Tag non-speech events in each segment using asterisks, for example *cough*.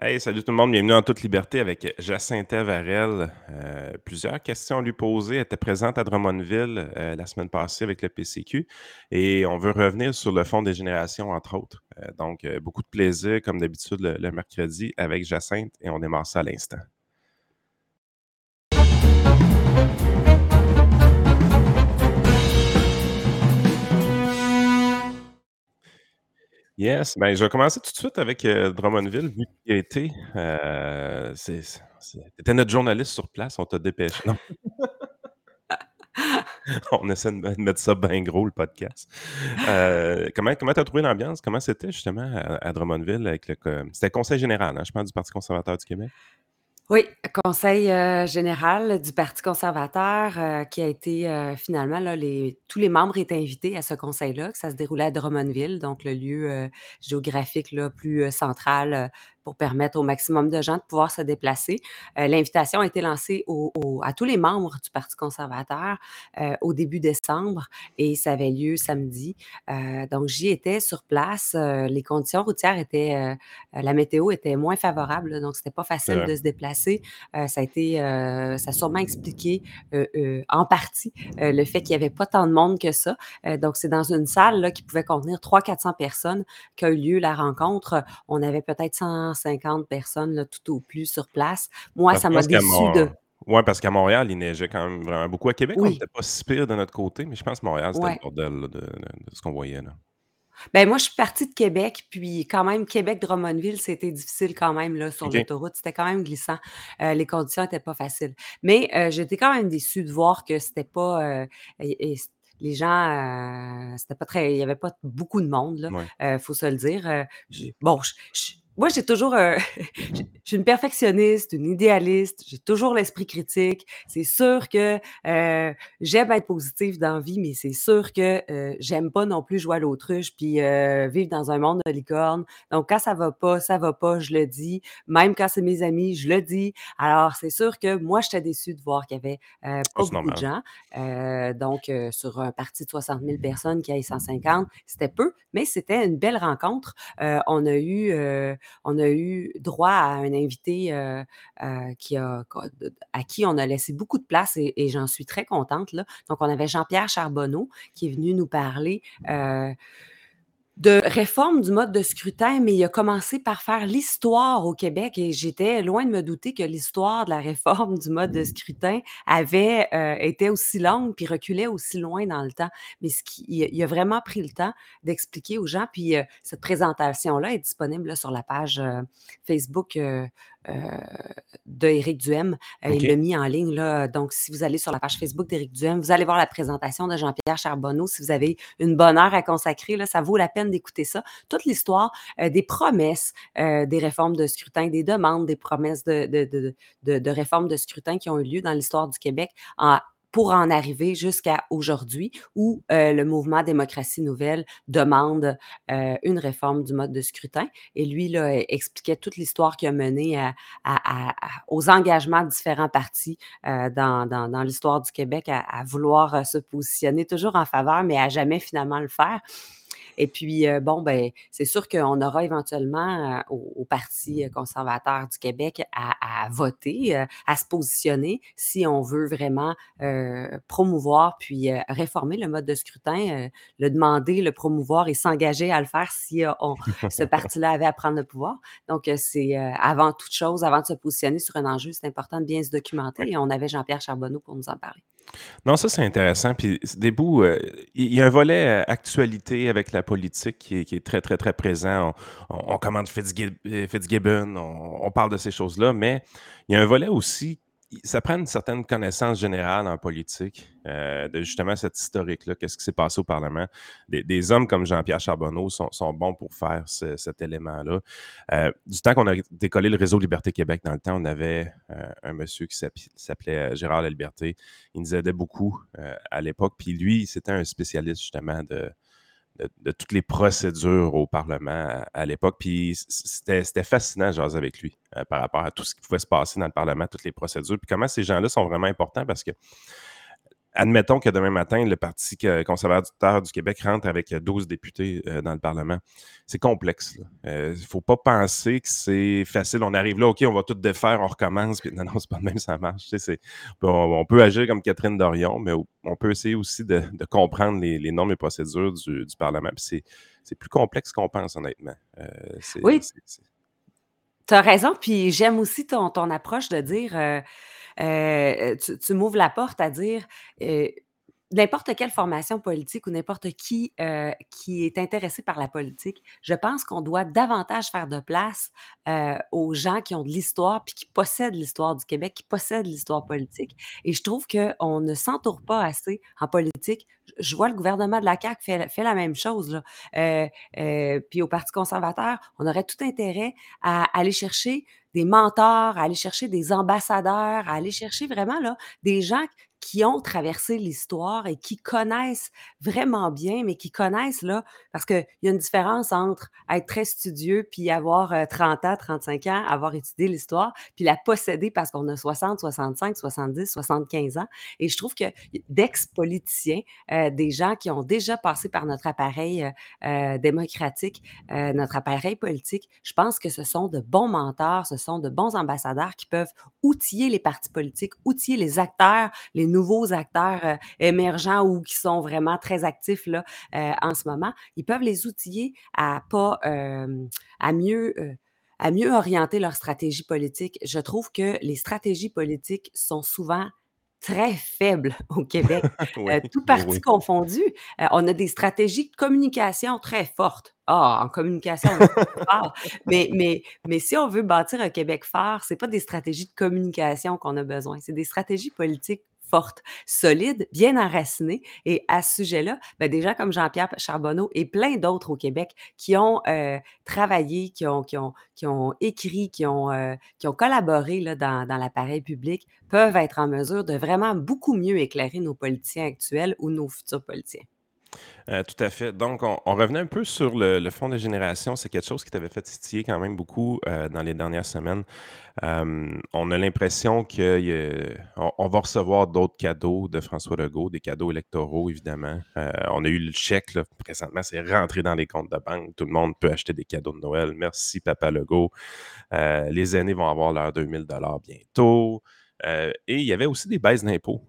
Hey, salut tout le monde, bienvenue en toute liberté avec Jacinthe Varel. Euh, plusieurs questions à lui poser. Elle était présente à Drummondville euh, la semaine passée avec le PCQ et on veut revenir sur le fond des générations, entre autres. Euh, donc, beaucoup de plaisir, comme d'habitude, le, le mercredi avec Jacinthe et on démarre ça à l'instant. Yes, ben, je vais commencer tout de suite avec euh, Drummondville, vu qu'il a été. Euh, C'était notre journaliste sur place, on t'a dépêché. Non. *laughs* on essaie de mettre ça bien gros, le podcast. Euh, comment tu as trouvé l'ambiance? Comment c'était justement à, Drummondville avec le. C'était conseil général, hein, je pense, du Parti conservateur du Québec? Oui, conseil, euh, général du Parti conservateur, euh, qui a été, euh, finalement là, les tous les membres étaient invités à ce conseil-là, que ça se déroulait à Drummondville, donc le lieu, géographique là, plus, central, pour permettre au maximum de gens de pouvoir se déplacer. l'invitation a été lancée à tous les membres du Parti conservateur, au début décembre et ça avait lieu samedi. donc j'y étais sur place, les conditions routières étaient, la météo était moins favorable, donc c'était pas facile de se déplacer euh, ça a été, euh, ça a sûrement expliqué euh, en partie le fait qu'il n'y avait pas tant de monde que ça. donc, c'est dans une salle là, qui pouvait contenir 300-400 personnes qu'a eu lieu la rencontre. On avait peut-être 150 personnes là, tout au plus sur place. Moi, ça m'a déçu de. Oui, parce qu'à Montréal, il neigeait quand même vraiment beaucoup. À Québec, on n'était pas si pire de notre côté, mais je pense que Montréal, c'était le bordel de, de, ce qu'on voyait. Là. Ben, moi, je suis partie de Québec, puis quand même, Québec-Drummondville, c'était difficile quand même là, sur l'autoroute. C'était quand même glissant. Euh, les conditions n'étaient pas faciles. Mais euh, j'étais quand même déçue de voir que c'était pas. Euh, les gens, c'était pas très. Il n'y avait pas beaucoup de monde. Il faut se le dire. bon, je, moi, j'ai toujours, euh, *laughs* je suis une perfectionniste, une idéaliste, j'ai toujours l'esprit critique. C'est sûr que euh, j'aime être positive dans la vie, mais c'est sûr que euh, j'aime pas non plus jouer à l'autruche puis vivre dans un monde de licorne. Donc, quand ça va pas, ça va pas, je le dis. Même quand c'est mes amis, je le dis. Alors, c'est sûr que moi, j'étais déçue de voir qu'il y avait pas beaucoup de gens. donc, sur un parti de 60 000 personnes qui a 150, c'était peu, mais c'était une belle rencontre. on a eu on a eu droit à un invité euh, euh, à qui on a laissé beaucoup de place et, j'en suis très contente. Donc, on avait Jean-Pierre Charbonneau qui est venu nous parler. Euh, de réforme du mode de scrutin, mais il a commencé par faire l'histoire au Québec et j'étais loin de me douter que l'histoire de la réforme du mode de scrutin avait été aussi longue puis reculait aussi loin dans le temps. Mais ce qui, il, a vraiment pris le temps d'expliquer aux gens. Puis cette présentation-là est disponible sur la page Facebook euh, d'Éric Duhem. Euh, il l'a mis en ligne. Là. Donc, si vous allez sur la page Facebook d'Éric Duhem, vous allez voir la présentation de Jean-Pierre Charbonneau. Si vous avez une bonne heure à consacrer, là, ça vaut la peine d'écouter ça. Toute l'histoire euh, des promesses des réformes de scrutin, des demandes, des promesses de, de, de, de, de réformes de scrutin qui ont eu lieu dans l'histoire du Québec en, pour en arriver jusqu'à aujourd'hui où euh, le mouvement Démocratie Nouvelle demande euh, une réforme du mode de scrutin. Et lui, là, e, expliquait toute l'histoire qui a mené aux engagements de différents partis euh, dans, dans, l'histoire du Québec à, vouloir se positionner toujours en faveur, mais à jamais finalement le faire. Et puis, euh, bon, ben, c'est sûr qu'on aura éventuellement euh, au, Parti conservateur du Québec à, voter, euh, à se positionner si on veut vraiment promouvoir puis réformer le mode de scrutin, le demander, le promouvoir et s'engager à le faire si on, ce parti-là avait à prendre le pouvoir. Donc, c'est avant toute chose, avant de se positionner sur un enjeu, c'est important de bien se documenter et on avait Jean-Pierre Charbonneau pour nous en parler. Non, ça, c'est intéressant. Puis, des bouts, euh, il y a un volet euh, actualité avec la politique qui est, très, très, très présent. On, on commande euh, Fitzgibbon, on, parle de ces choses-là, mais il y a un volet aussi ça prend une certaine connaissance générale en politique, euh, de justement cette historique-là, qu'est-ce qui s'est passé au Parlement. Des, hommes comme Jean-Pierre Charbonneau sont, bons pour faire cet élément-là. Euh, du temps qu'on a décollé le réseau Liberté Québec, dans le temps, on avait euh, un monsieur qui s'appelait Gérard La Liberté. Il nous aidait beaucoup à l'époque. Puis lui, c'était un spécialiste justement de, de, toutes les procédures au Parlement à, l'époque. Puis c'était fascinant, jaser avec lui euh, par rapport à tout ce qui pouvait se passer dans le Parlement, toutes les procédures. Puis comment ces gens-là sont vraiment importants parce que admettons que demain matin, le Parti conservateur du Québec rentre avec 12 députés dans le Parlement. C'est complexe. Il ne faut pas penser que c'est facile. On arrive là, OK, on va tout défaire, on recommence. Puis *laughs* non, non, c'est pas de même, ça marche. on, peut agir comme Catherine Dorion, mais on peut essayer aussi de, comprendre les, normes et procédures du, Parlement. c'est plus complexe qu'on pense, honnêtement. oui. Tu as raison, puis j'aime aussi ton, ton approche de dire, euh, euh, tu, m'ouvres la porte à dire, euh, n'importe quelle formation politique ou n'importe qui euh, qui est intéressé par la politique, je pense qu'on doit davantage faire de place euh, aux gens qui ont de l'histoire puis qui possèdent l'histoire du Québec, qui possèdent l'histoire politique. Et je trouve qu'on ne s'entoure pas assez en politique. Je vois le gouvernement de la CAQ fait, la même chose. Là. Euh, puis au Parti conservateur, on aurait tout intérêt à aller chercher des mentors, à aller chercher des ambassadeurs, à aller chercher vraiment là, des gens qui ont traversé l'histoire et qui connaissent vraiment bien, mais qui connaissent, là, parce qu'il y a une différence entre être très studieux puis avoir 30 ans, 35 ans, avoir étudié l'histoire, puis la posséder parce qu'on a 60, 65, 70, 75 ans. Et je trouve que d'ex-politiciens, des gens qui ont déjà passé par notre appareil démocratique, notre appareil politique, je pense que ce sont de bons mentors, ce sont de bons ambassadeurs qui peuvent outiller les partis politiques, outiller les acteurs, les nouveaux acteurs euh, émergents ou qui sont vraiment très actifs là, euh, en ce moment, ils peuvent les outiller à pas à mieux à mieux orienter leur stratégie politique. Je trouve que les stratégies politiques sont souvent très faibles *laughs* au Québec, *laughs* euh, tout parti confondu. on a des stratégies de communication très fortes. Ah, en communication, on *laughs* mais, mais, mais si on veut bâtir un Québec fort, ce n'est pas des stratégies de communication qu'on a besoin, c'est des stratégies politiques forte, solide, bien enracinée. Et à ce sujet-là, des gens comme Jean-Pierre Charbonneau et plein d'autres au Québec qui ont euh, travaillé, qui ont, écrit, qui ont, euh, collaboré dans l'appareil public peuvent être en mesure de vraiment beaucoup mieux éclairer nos politiciens actuels ou nos futurs politiciens. Euh, tout à fait. Donc, on, revenait un peu sur le, fonds de génération. C'est quelque chose qui t'avait fait titiller quand même beaucoup euh, dans les dernières semaines. Euh, on a l'impression qu'on on va recevoir d'autres cadeaux de François Legault, des cadeaux électoraux, évidemment. on a eu le chèque, là, présentement, c'est rentré dans les comptes de banque. Tout le monde peut acheter des cadeaux de Noël. Merci, Papa Legault. les aînés vont avoir leurs 2000 bientôt. et il y avait aussi des baisses d'impôts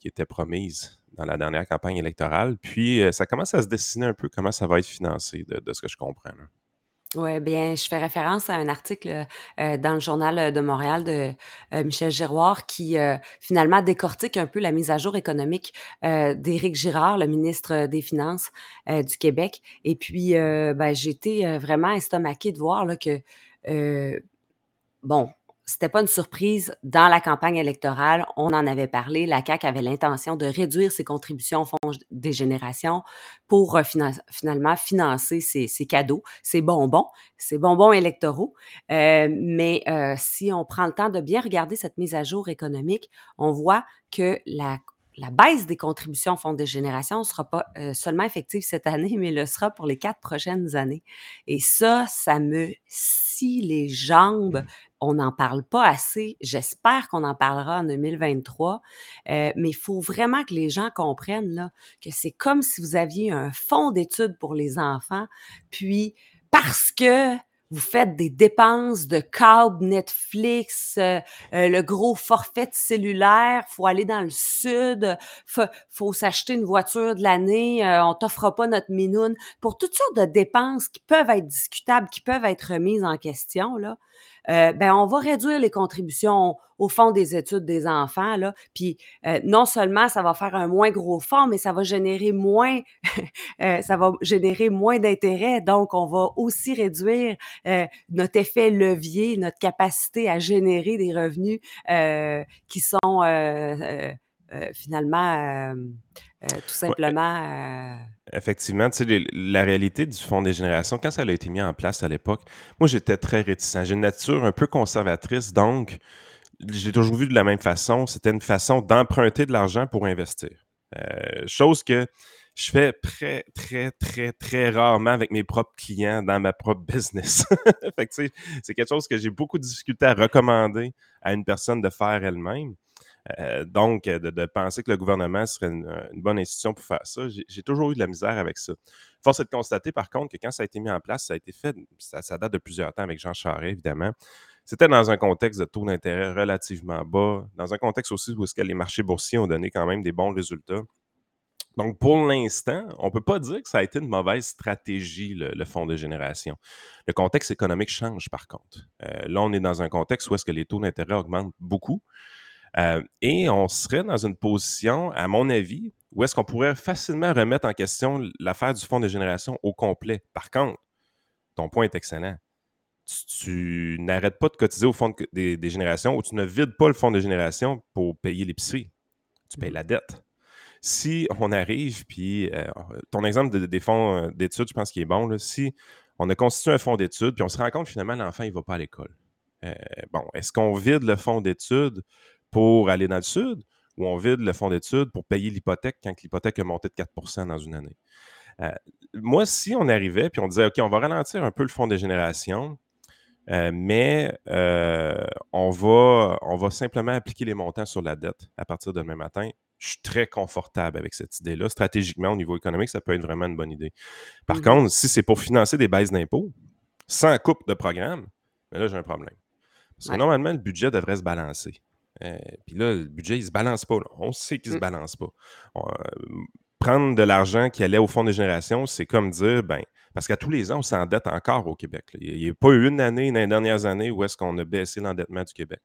qui étaient promises dans la dernière campagne électorale. Puis, euh, ça commence à se dessiner un peu comment ça va être financé, de, ce que je comprends. Oui, bien, je fais référence à un article euh, dans le Journal de Montréal de euh, Michel Giroir qui finalement décortique un peu la mise à jour économique d'Éric Girard, le ministre des Finances du Québec. Et puis, ben, j'ai été vraiment estomaquée de voir là, que, bon, c'était pas une surprise dans la campagne électorale. On en avait parlé. La CAQ avait l'intention de réduire ses contributions au Fonds des générations pour euh, finalement financer ses, cadeaux, ses bonbons, ses bonbons électoraux. Euh, mais euh, si on prend le temps de bien regarder cette mise à jour économique, on voit que la la baisse des contributions au Fonds des générations ne sera pas seulement effective cette année, *laughs* mais le sera pour les quatre prochaines années. Et ça, ça me scie les jambes on n'en parle pas assez. J'espère qu'on en parlera en 2023. Euh, mais il faut vraiment que les gens comprennent que c'est comme si vous aviez un fonds d'études pour les enfants, puis parce que vous faites des dépenses de câble, Netflix, euh, euh, le gros forfait cellulaire, faut aller dans le sud, faut, faut s'acheter une voiture de l'année, on t'offre pas notre minoune. Pour toutes sortes de dépenses qui peuvent être discutables, qui peuvent être remises en question, euh, ben, on va réduire les contributions au fond des études des enfants. Puis euh, non seulement ça va faire un moins gros fonds, mais ça va générer moins, *laughs* euh, ça va générer moins d'intérêts. Donc, on va aussi réduire notre effet levier, notre capacité à générer des revenus qui sont finalement tout simplement. Effectivement, tu sais, la réalité du Fonds des générations, quand ça a été mis en place à l'époque, moi, j'étais très réticent. J'ai une nature un peu conservatrice, donc j'ai toujours vu de la même façon. C'était une façon d'emprunter de l'argent pour investir. Euh, chose que je fais très, très, très, très rarement avec mes propres clients dans ma propre business. *laughs* c'est quelque chose que j'ai beaucoup de difficulté à recommander à une personne de faire elle-même. Euh, donc, de, penser que le gouvernement serait une, bonne institution pour faire ça, j'ai toujours eu de la misère avec ça. Force est de constater, par contre, que quand ça a été mis en place, ça a été fait, ça, date de plusieurs temps avec Jean Charest, évidemment. C'était dans un contexte de taux d'intérêt relativement bas, dans un contexte aussi où les marchés boursiers ont donné quand même des bons résultats. Donc, pour l'instant, on ne peut pas dire que ça a été une mauvaise stratégie, le, fonds de génération. Le contexte économique change, par contre. Euh, là, on est dans un contexte où est-ce que les taux d'intérêt augmentent beaucoup. Euh, et on serait dans une position, à mon avis, où est-ce qu'on pourrait facilement remettre en question l'affaire du fonds de génération au complet. Par contre, ton point est excellent. Tu, n'arrêtes pas de cotiser au fonds des, générations ou tu ne vides pas le fonds de génération pour payer l'épicerie. Tu payes la dette. Si on arrive, puis euh, ton exemple des fonds euh, d'études, je pense qu'il est bon. si on a constitué un fonds d'études, puis on se rend compte finalement l'enfant, ne va pas à l'école. bon, est-ce qu'on vide le fonds d'études pour aller dans le sud ou on vide le fonds d'études pour payer l'hypothèque quand l'hypothèque a monté de 4% dans une année? Euh, moi, si on arrivait puis on disait, OK, on va ralentir un peu le fonds de génération, euh, mais euh, on, va, on va simplement appliquer les montants sur la dette à partir de demain matin. Je suis très confortable avec cette idée-là. Stratégiquement, au niveau économique, ça peut être vraiment une bonne idée. Par mmh contre, si c'est pour financer des baisses d'impôts, sans coupe de programme, ben là, j'ai un problème. Parce que normalement, le budget devrait se balancer. Euh, puis là, le budget, il ne se balance pas. On sait qu'il ne se mmh. balance pas. Euh, prendre de l'argent qui allait au fonds de génération, c'est comme dire, ben, parce qu'à tous les ans, on s'endette encore au Québec. Il n'y a pas eu une année dans les dernières années où est-ce qu'on a baissé l'endettement du Québec.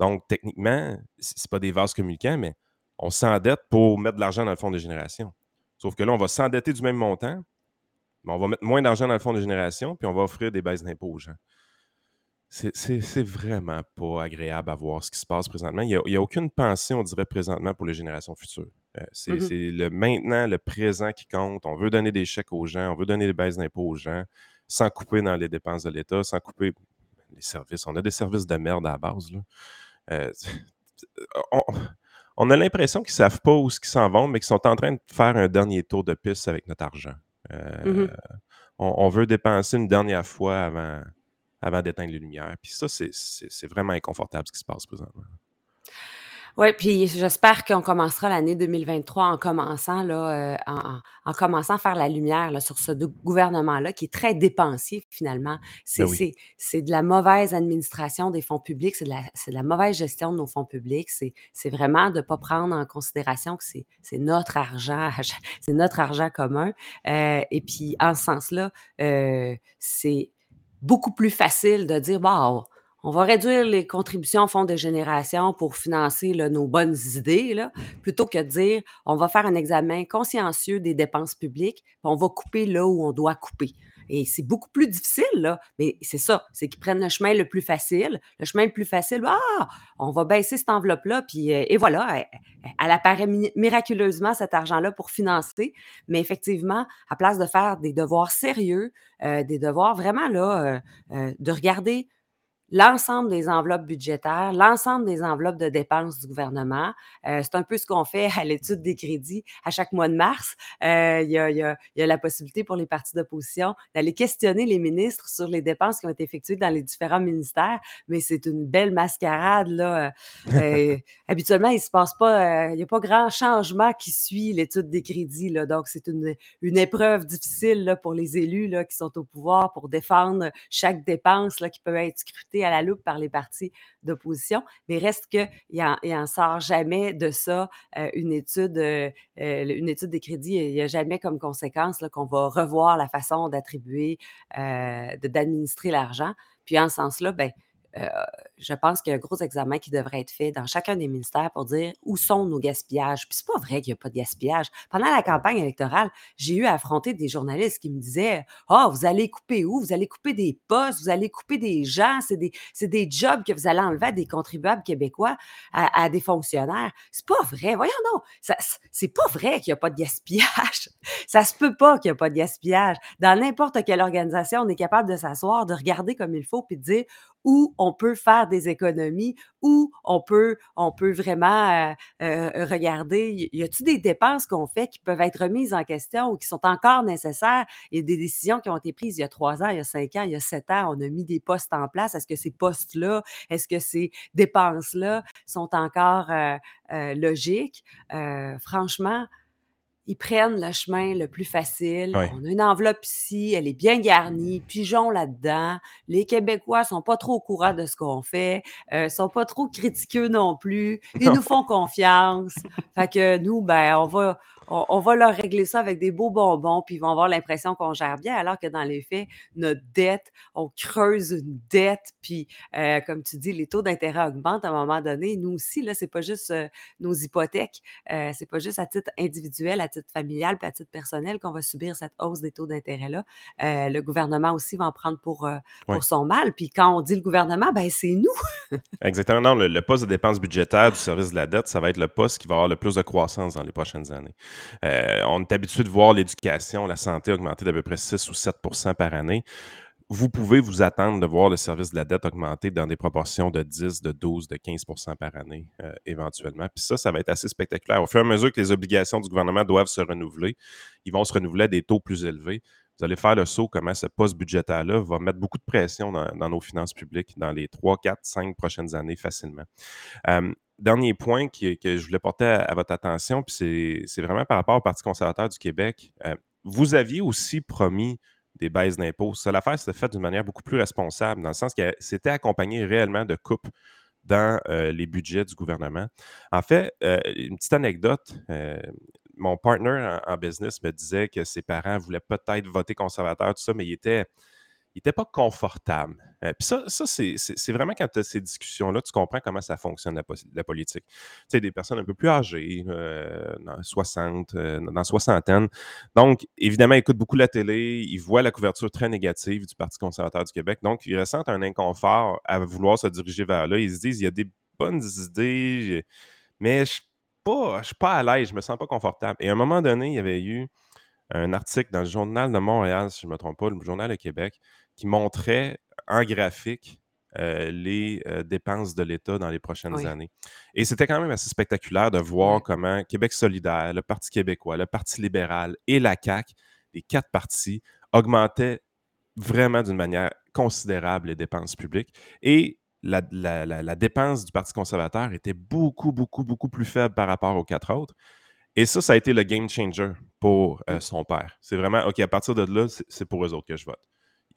Donc, techniquement, ce n'est pas des vases communicants, mais on s'endette pour mettre de l'argent dans le fonds de génération. Sauf que là, on va s'endetter du même montant, mais on va mettre moins d'argent dans le fonds de génération, puis on va offrir des baisses d'impôts aux gens. C'est vraiment pas agréable à voir ce qui se passe présentement. Il n'y a, aucune pensée, on dirait, présentement pour les générations futures. Euh, mmh c'est le maintenant, le présent qui compte. On veut donner des chèques aux gens, on veut donner des baisses d'impôts aux gens, sans couper dans les dépenses de l'État, sans couper les services. On a des services de merde à la base. Euh, *laughs* on, a l'impression qu'ils ne savent pas où ils s'en vont, mais qu'ils sont en train de faire un dernier tour de piste avec notre argent. Euh, on, veut dépenser une dernière fois avant, avant d'éteindre les lumières. Puis ça, c'est vraiment inconfortable ce qui se passe présentement. Oui, puis j'espère qu'on commencera l'année 2023 en commençant, là, euh, en, commençant à faire la lumière là, sur ce gouvernement-là qui est très dépensier finalement. Ben c'est de la mauvaise administration des fonds publics, c'est de, de, la mauvaise gestion de nos fonds publics. C'est vraiment de ne pas prendre en considération que c'est notre argent, c'est notre argent commun. Euh, et puis, en ce sens-là, euh, c'est beaucoup plus facile de dire, bon, on va réduire les contributions au fonds de génération pour financer nos bonnes idées, là, plutôt que de dire, on va faire un examen consciencieux des dépenses publiques, puis on va couper là où on doit couper. Et c'est beaucoup plus difficile, là. Mais c'est ça, c'est qu'ils prennent le chemin le plus facile. Le chemin le plus facile, ah, on va baisser cette enveloppe-là, puis euh, et voilà, elle, apparaît miraculeusement cet argent-là pour financer. Mais effectivement, à place de faire des devoirs sérieux, euh, des devoirs vraiment là, euh, de regarder l'ensemble des enveloppes budgétaires, l'ensemble des enveloppes de dépenses du gouvernement. Euh, c'est un peu ce qu'on fait *laughs* à l'étude des crédits à chaque mois de mars. Euh, il, y a, la possibilité pour les partis d'opposition d'aller questionner les ministres sur les dépenses qui ont été effectuées dans les différents ministères, mais c'est une belle mascarade. Là. Euh, *laughs* habituellement, il se passe pas, il n'y a pas grand changement qui suit l'étude des crédits. Là, donc, c'est une, une épreuve difficile là, pour les élus là, qui sont au pouvoir pour défendre chaque dépense là, qui peut être scrutée à la loupe par les partis d'opposition, mais reste qu'il n'en sort jamais de ça une étude, une étude des crédits. Il n'y a jamais comme conséquence qu'on va revoir la façon d'attribuer, d'administrer l'argent. Puis en ce sens-là, ben, je pense qu'il y a un gros examen qui devrait être fait dans chacun des ministères pour dire où sont nos gaspillages. Puis c'est pas vrai qu'il n'y a pas de gaspillage. Pendant la campagne électorale, j'ai eu à affronter des journalistes qui me disaient oh, vous allez couper où? Vous allez couper des postes, vous allez couper des gens, c'est des, des jobs que vous allez enlever à des contribuables québécois, à, des fonctionnaires. C'est pas vrai. Voyons non. C'est pas vrai qu'il n'y a pas de gaspillage. *laughs* Ça se peut pas qu'il n'y a pas de gaspillage. Dans n'importe quelle organisation, on est capable de s'asseoir, de regarder comme il faut, puis de dire où on peut faire des économies, où on peut, on peut vraiment euh, euh, regarder, y a-t-il des dépenses qu'on fait qui peuvent être remises en question ou qui sont encore nécessaires? Il y a des décisions qui ont été prises il y a trois ans, il y a cinq ans, il y a sept ans, on a mis des postes en place. Est-ce que ces postes-là, est-ce que ces dépenses-là sont encore logiques? franchement, ils prennent le chemin le plus facile. On a une enveloppe ici, elle est bien garnie, pigeon là-dedans. Les Québécois sont pas trop au courant de ce qu'on fait, euh, sont pas trop critiqueux non plus. Ils nous font confiance. fait que nous, ben, on va, on, va leur régler ça avec des beaux bonbons, puis ils vont avoir l'impression qu'on gère bien, alors que dans les faits, notre dette, on creuse une dette, puis euh, comme tu dis, les taux d'intérêt augmentent à un moment donné. Nous aussi, là, c'est pas juste euh, nos hypothèques, euh, c'est pas juste à titre individuel, à titre familial, puis à titre personnel qu'on va subir cette hausse des taux d'intérêt-là. le gouvernement aussi va en prendre pour, pour son mal. Puis quand on dit le gouvernement, ben c'est nous. *laughs* Exactement. Non, le, le poste de dépenses budgétaires du service de la dette, ça va être le poste qui va avoir le plus de croissance dans les prochaines années. Euh, on est habitué de voir l'éducation, la santé augmenter d'à peu près 6 ou 7% par année. Vous pouvez vous attendre de voir le service de la dette augmenter dans des proportions de 10, de 12, de 15% par année euh, éventuellement. Puis ça, ça va être assez spectaculaire. Au fur et à mesure que les obligations du gouvernement doivent se renouveler, ils vont se renouveler à des taux plus élevés. Vous allez faire le saut comment ce poste budgétaire-là va mettre beaucoup de pression dans, nos finances publiques dans les 3, 4, 5 prochaines années facilement. Euh, dernier point que je voulais porter à, votre attention, puis c'est vraiment par rapport au Parti conservateur du Québec. Euh, vous aviez aussi promis des baisses d'impôts. Ça, l'affaire s'était faite d'une manière beaucoup plus responsable, dans le sens que c'était accompagné réellement de coupes dans euh, les budgets du gouvernement. En fait, euh, une petite anecdote, mon partner en, en, business me disait que ses parents voulaient peut-être voter conservateur, tout ça, mais il était il n'était pas confortable. Euh, puis ça, ça c'est vraiment quand tu as ces discussions-là, tu comprends comment ça fonctionne, la, politique. Tu sais, des personnes un peu plus âgées, euh, dans 60, euh, dans soixantaine. Donc, évidemment, ils écoutent beaucoup la télé, ils voient la couverture très négative du Parti conservateur du Québec. Donc, ils ressentent un inconfort à vouloir se diriger vers là. Ils se disent, il y a des bonnes idées, mais je ne suis pas à l'aise, je ne me sens pas confortable. Et à un moment donné, il y avait eu un article dans le Journal de Montréal, si je ne me trompe pas, le Journal de Québec, qui montrait en graphique euh, les euh, dépenses de l'État dans les prochaines années. Et c'était quand même assez spectaculaire de voir comment Québec solidaire, le Parti québécois, le Parti libéral et la CAQ, les quatre partis, augmentaient vraiment d'une manière considérable les dépenses publiques. Et la, dépense du Parti conservateur était beaucoup, beaucoup, beaucoup plus faible par rapport aux quatre autres. Et ça, ça a été le game changer pour euh, son père. C'est vraiment, OK, à partir de là, c'est pour eux autres que je vote.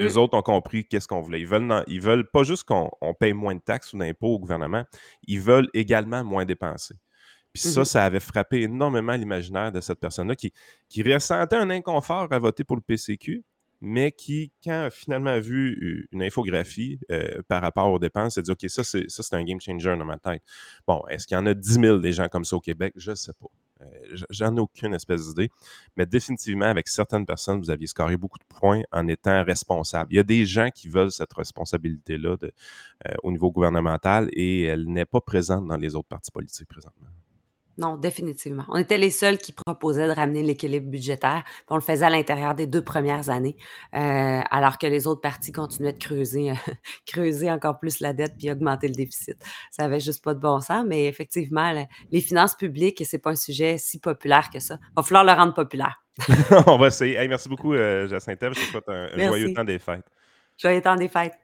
Eux autres ont compris qu'est-ce qu'on voulait. Ils veulent, ils veulent pas juste qu'on paye moins de taxes ou d'impôts au gouvernement, ils veulent également moins dépenser. Puis ça, mmh ça avait frappé énormément l'imaginaire de cette personne-là qui, qui ressentait un inconfort à voter pour le PCQ, mais qui, quand a finalement vu une infographie euh, par rapport aux dépenses, s'est dit OK, ça, c'est un game changer dans ma tête. Bon, est-ce qu'il y en a 10 000 des gens comme ça au Québec? Je ne sais pas. Euh, j'en ai aucune espèce d'idée. Mais définitivement, avec certaines personnes, vous aviez scoré beaucoup de points en étant responsable. Il y a des gens qui veulent cette responsabilité-là euh, au niveau gouvernemental et elle n'est pas présente dans les autres partis politiques présentement. Non, définitivement. On était les seuls qui proposaient de ramener l'équilibre budgétaire. on le faisait à l'intérieur des deux premières années, euh, alors que les autres partis continuaient de creuser, *laughs* creuser encore plus la dette puis augmenter le déficit. Ça n'avait juste pas de bon sens, mais effectivement, les finances publiques, ce n'est pas un sujet si populaire que ça. Il va falloir le rendre populaire. *laughs* *laughs* on va essayer. merci beaucoup, euh, Jacinthe. Je te souhaite un joyeux temps des fêtes. Joyeux temps des fêtes.